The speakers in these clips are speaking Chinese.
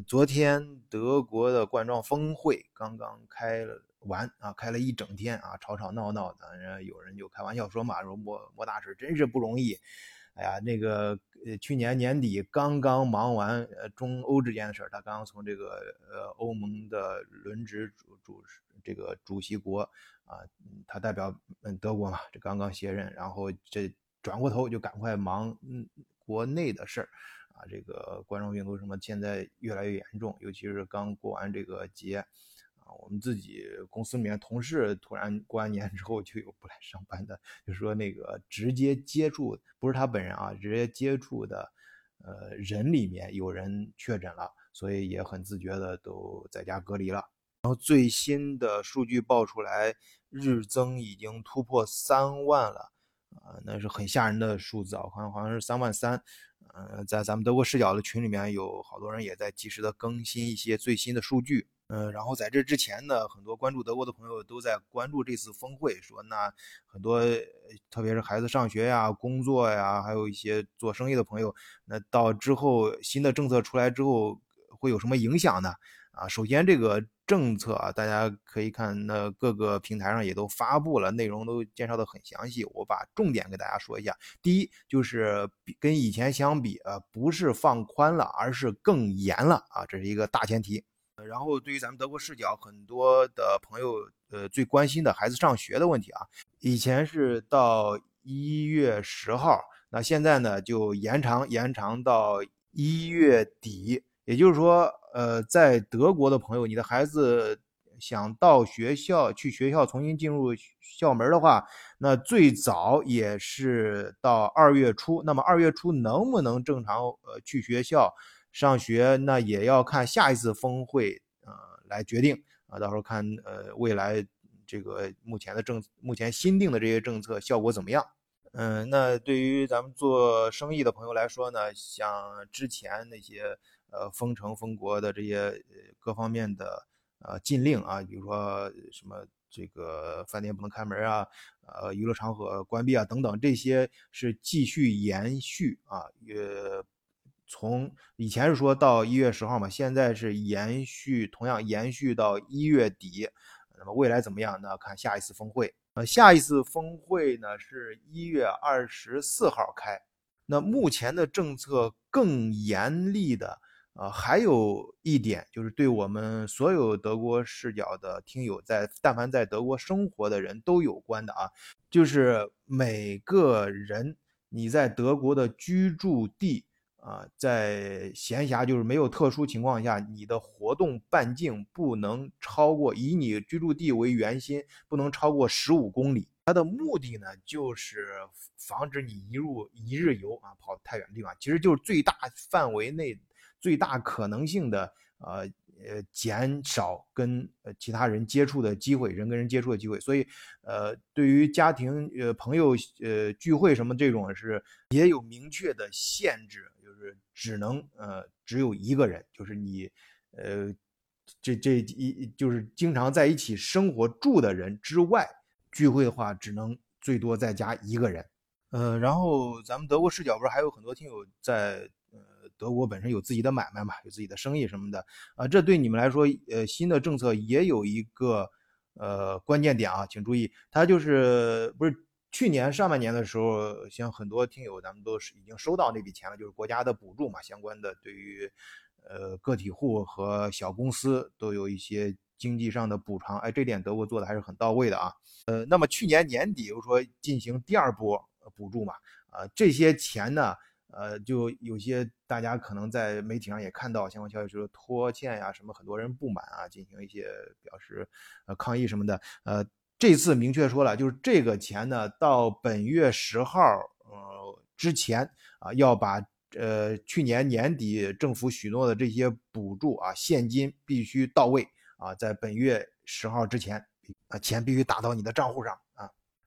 昨天德国的冠状峰会刚刚开了完啊，开了一整天啊，吵吵闹闹的。然后有人就开玩笑说嘛，说莫莫大使真是不容易。哎呀，那个，去年年底刚刚忙完呃中欧之间的事儿，他刚刚从这个呃欧盟的轮值主主这个主席国啊，他代表嗯德国嘛，这刚刚卸任，然后这转过头就赶快忙嗯国内的事儿。啊，这个冠状病毒什么现在越来越严重，尤其是刚过完这个节，啊，我们自己公司里面同事突然过完年之后就有不来上班的，就说那个直接接触不是他本人啊，直接接触的，呃，人里面有人确诊了，所以也很自觉的都在家隔离了。然后最新的数据报出来，日增已经突破三万了，啊，那是很吓人的数字啊，好像好像是三万三。呃，在咱们德国视角的群里面，有好多人也在及时的更新一些最新的数据。嗯，然后在这之前呢，很多关注德国的朋友都在关注这次峰会，说那很多，特别是孩子上学呀、工作呀，还有一些做生意的朋友，那到之后新的政策出来之后会有什么影响呢？啊，首先这个政策啊，大家可以看，那各个平台上也都发布了，内容都介绍的很详细。我把重点给大家说一下。第一，就是跟以前相比，呃，不是放宽了，而是更严了啊，这是一个大前提。然后，对于咱们德国视角，很多的朋友，呃，最关心的孩子上学的问题啊，以前是到一月十号，那现在呢就延长，延长到一月底。也就是说，呃，在德国的朋友，你的孩子想到学校去学校重新进入校门的话，那最早也是到二月初。那么二月初能不能正常呃去学校上学，那也要看下一次峰会呃来决定啊。到时候看呃未来这个目前的政目前新定的这些政策效果怎么样？嗯，那对于咱们做生意的朋友来说呢，像之前那些。呃，封城封国的这些呃各方面的呃禁令啊，比如说什么这个饭店不能开门啊，呃娱乐场所关闭啊等等，这些是继续延续啊，呃从以前是说到一月十号嘛，现在是延续，同样延续到一月底。那么未来怎么样呢？看下一次峰会。呃，下一次峰会呢是一月二十四号开。那目前的政策更严厉的。啊，还有一点就是对我们所有德国视角的听友，在但凡在德国生活的人都有关的啊，就是每个人你在德国的居住地啊，在闲暇就是没有特殊情况下，你的活动半径不能超过以你居住地为圆心，不能超过十五公里。它的目的呢，就是防止你一入一日游啊，跑太远的地方，其实就是最大范围内。最大可能性的，呃呃，减少跟呃其他人接触的机会，人跟人接触的机会。所以，呃，对于家庭、呃朋友、呃聚会什么这种是也有明确的限制，就是只能呃只有一个人，就是你，呃，这这一就是经常在一起生活住的人之外，聚会的话只能最多再加一个人。呃，然后咱们德国视角不是还有很多听友在。德国本身有自己的买卖嘛，有自己的生意什么的啊，这对你们来说，呃，新的政策也有一个呃关键点啊，请注意，它就是不是去年上半年的时候，像很多听友咱们都是已经收到那笔钱了，就是国家的补助嘛，相关的对于呃个体户和小公司都有一些经济上的补偿，哎，这点德国做的还是很到位的啊，呃，那么去年年底又说进行第二波补助嘛，啊，这些钱呢？呃，就有些大家可能在媒体上也看到相关消息，说拖欠呀，什么很多人不满啊，进行一些表示呃抗议什么的。呃，这次明确说了，就是这个钱呢，到本月十号呃之前啊，要把呃去年年底政府许诺的这些补助啊，现金必须到位啊，在本月十号之前啊，钱必须打到你的账户上。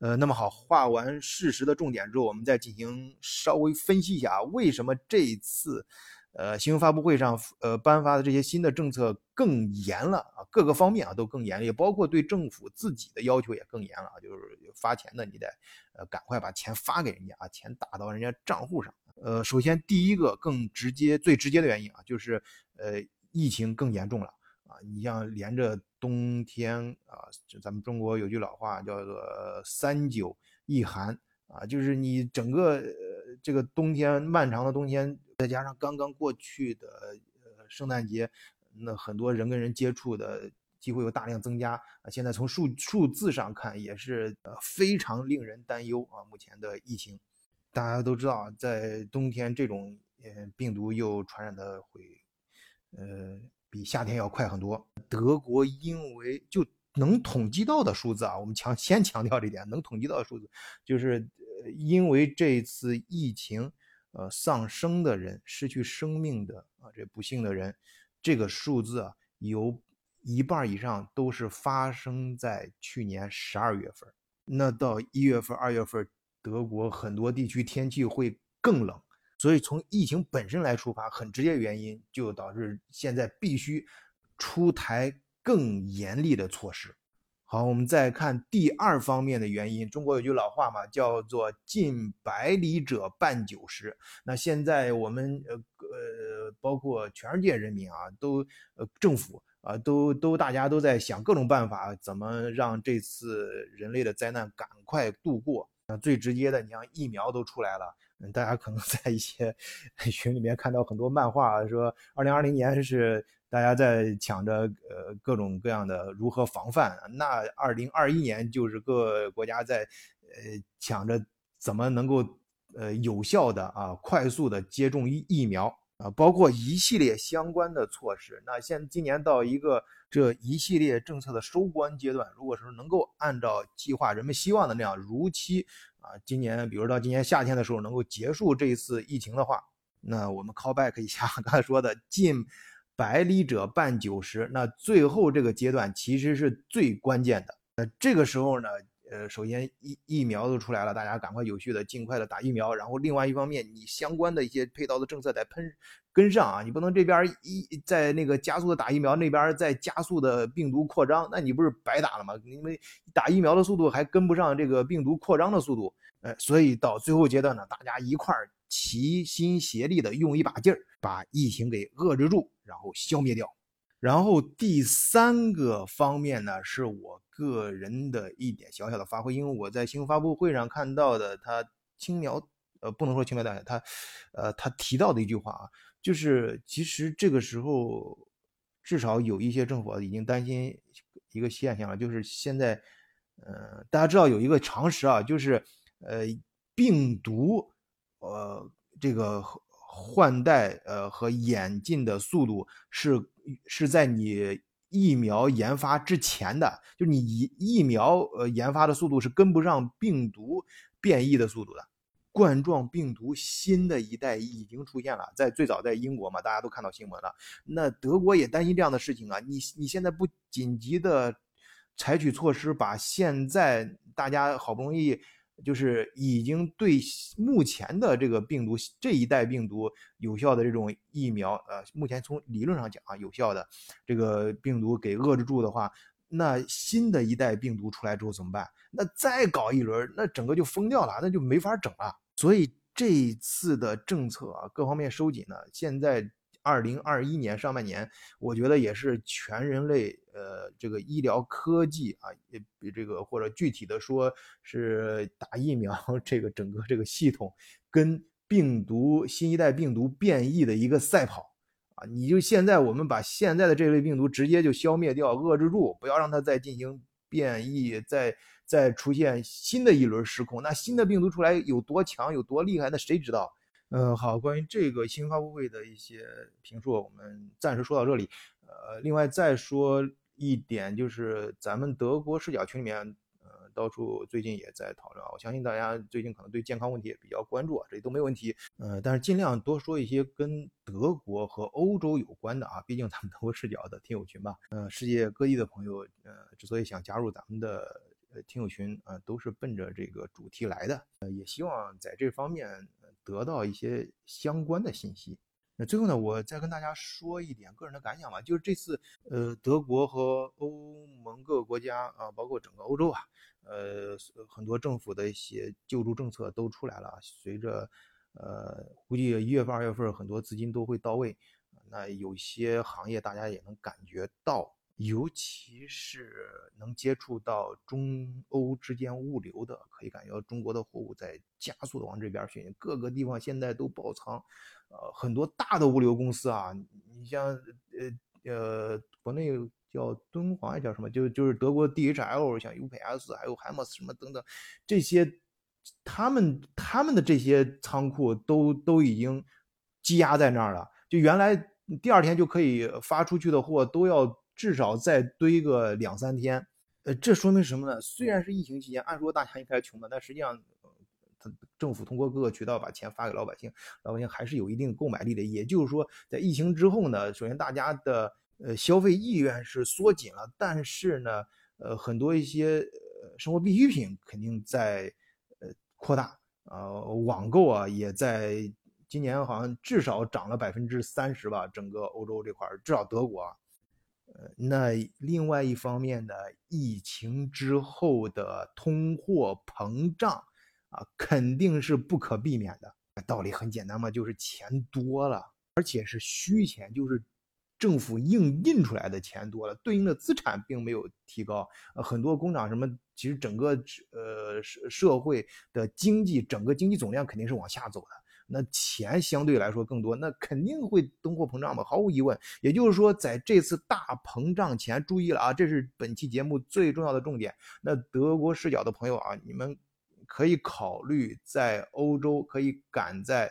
呃，那么好，画完事实的重点之后，我们再进行稍微分析一下啊，为什么这一次，呃，新闻发布会上，呃，颁发的这些新的政策更严了啊，各个方面啊都更严厉，包括对政府自己的要求也更严了啊，就是发钱的你得，呃，赶快把钱发给人家啊，钱打到人家账户上。呃，首先第一个更直接、最直接的原因啊，就是，呃，疫情更严重了！你像连着冬天啊，就咱们中国有句老话叫做“三九一寒”啊，就是你整个呃这个冬天漫长的冬天，再加上刚刚过去的呃圣诞节，那很多人跟人接触的机会又大量增加啊。现在从数数字上看，也是呃非常令人担忧啊。目前的疫情，大家都知道，在冬天这种呃病毒又传染的会。呃，比夏天要快很多。德国因为就能统计到的数字啊，我们强先强调这点，能统计到的数字，就是，因为这次疫情，呃，丧生的人、失去生命的啊，这不幸的人，这个数字啊，有一半以上都是发生在去年十二月份。那到一月份、二月份，德国很多地区天气会更冷。所以从疫情本身来出发，很直接原因就导致现在必须出台更严厉的措施。好，我们再看第二方面的原因。中国有句老话嘛，叫做“近百里者半九十”。那现在我们呃呃，包括全世界人民啊，都呃政府啊，都都大家都在想各种办法，怎么让这次人类的灾难赶快度过。那最直接的，你像疫苗都出来了。大家可能 在一些群里面看到很多漫画，说二零二零年是大家在抢着呃各种各样的如何防范，那二零二一年就是各国家在呃抢着怎么能够呃有效的啊快速的接种疫疫苗啊，包括一系列相关的措施。那现今年到一个这一系列政策的收官阶段，如果说能够按照计划，人们希望的那样如期。啊，今年比如到今年夏天的时候能够结束这一次疫情的话，那我们 call back 一下刚才说的近百里者半九十，那最后这个阶段其实是最关键的。那这个时候呢，呃，首先疫疫苗都出来了，大家赶快有序的尽快的打疫苗，然后另外一方面，你相关的一些配套的政策得喷跟上啊，你不能这边一在那个加速的打疫苗，那边在加速的病毒扩张，那你不是白打了吗？因为打疫苗的速度还跟不上这个病毒扩张的速度。呃，所以到最后阶段呢，大家一块儿齐心协力的用一把劲儿，把疫情给遏制住，然后消灭掉。然后第三个方面呢，是我个人的一点小小的发挥，因为我在新闻发布会上看到的，他轻描，呃，不能说轻描淡写，他，呃，他提到的一句话啊，就是其实这个时候，至少有一些政府已经担心一个现象了，就是现在，呃，大家知道有一个常识啊，就是。呃，病毒，呃，这个换代呃和演进的速度是是在你疫苗研发之前的，就你疫疫苗呃研发的速度是跟不上病毒变异的速度的。冠状病毒新的一代已经出现了，在最早在英国嘛，大家都看到新闻了。那德国也担心这样的事情啊，你你现在不紧急的采取措施，把现在大家好不容易。就是已经对目前的这个病毒这一代病毒有效的这种疫苗，呃，目前从理论上讲啊，有效的这个病毒给遏制住的话，那新的一代病毒出来之后怎么办？那再搞一轮，那整个就疯掉了，那就没法整了。所以这一次的政策啊，各方面收紧呢，现在。二零二一年上半年，我觉得也是全人类呃这个医疗科技啊，也比这个或者具体的说是打疫苗这个整个这个系统跟病毒新一代病毒变异的一个赛跑啊！你就现在我们把现在的这类病毒直接就消灭掉、遏制住，不要让它再进行变异，再再出现新的一轮失控。那新的病毒出来有多强、有多厉害，那谁知道？嗯，好，关于这个新发布会的一些评述，我们暂时说到这里。呃，另外再说一点，就是咱们德国视角群里面，呃，到处最近也在讨论啊。我相信大家最近可能对健康问题也比较关注啊，这都没问题。呃，但是尽量多说一些跟德国和欧洲有关的啊，毕竟咱们德国视角的听友群吧。呃，世界各地的朋友，呃，之所以想加入咱们的呃听友群啊，都是奔着这个主题来的。呃，也希望在这方面。得到一些相关的信息。那最后呢，我再跟大家说一点个人的感想吧，就是这次呃，德国和欧盟各个国家啊，包括整个欧洲啊，呃，很多政府的一些救助政策都出来了。随着呃，估计一月份、二月份很多资金都会到位，那有些行业大家也能感觉到，尤其是能接触到中欧之间物流的，可以感觉到中国的货物在加速的往这边去，各个地方现在都爆仓，呃，很多大的物流公司啊，你像呃呃国内。叫敦煌还，叫什么？就就是德国 DHL，像 UPS，还有 Hermes 什么等等，这些他们他们的这些仓库都都已经积压在那儿了。就原来第二天就可以发出去的货，都要至少再堆个两三天。呃，这说明什么呢？虽然是疫情期间，按说大家应该穷的，但实际上，他政府通过各个渠道把钱发给老百姓，老百姓还是有一定购买力的。也就是说，在疫情之后呢，首先大家的。呃，消费意愿是缩紧了，但是呢，呃，很多一些呃生活必需品肯定在呃扩大，呃，网购啊也在今年好像至少涨了百分之三十吧，整个欧洲这块至少德国。那另外一方面呢，疫情之后的通货膨胀啊，肯定是不可避免的。道理很简单嘛，就是钱多了，而且是虚钱，就是。政府硬印出来的钱多了，对应的资产并没有提高。很多工厂什么，其实整个呃社社会的经济，整个经济总量肯定是往下走的。那钱相对来说更多，那肯定会通货膨胀嘛，毫无疑问。也就是说，在这次大膨胀前，注意了啊，这是本期节目最重要的重点。那德国视角的朋友啊，你们可以考虑在欧洲可以赶在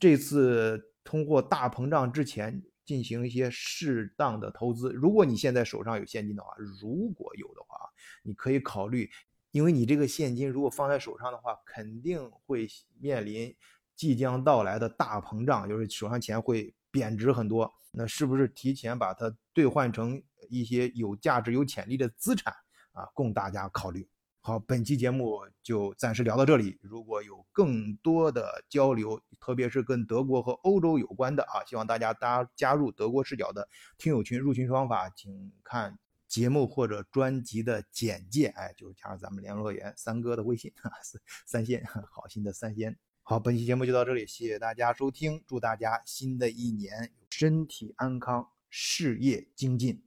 这次通货大膨胀之前。进行一些适当的投资。如果你现在手上有现金的话，如果有的话，你可以考虑，因为你这个现金如果放在手上的话，肯定会面临即将到来的大膨胀，就是手上钱会贬值很多。那是不是提前把它兑换成一些有价值、有潜力的资产啊，供大家考虑？好，本期节目就暂时聊到这里。如果有更多的交流，特别是跟德国和欧洲有关的啊，希望大家加加入德国视角的听友群。入群方法，请看节目或者专辑的简介。哎，就是加上咱们联络员三哥的微信，三仙，好心的三仙。好，本期节目就到这里，谢谢大家收听，祝大家新的一年身体安康，事业精进。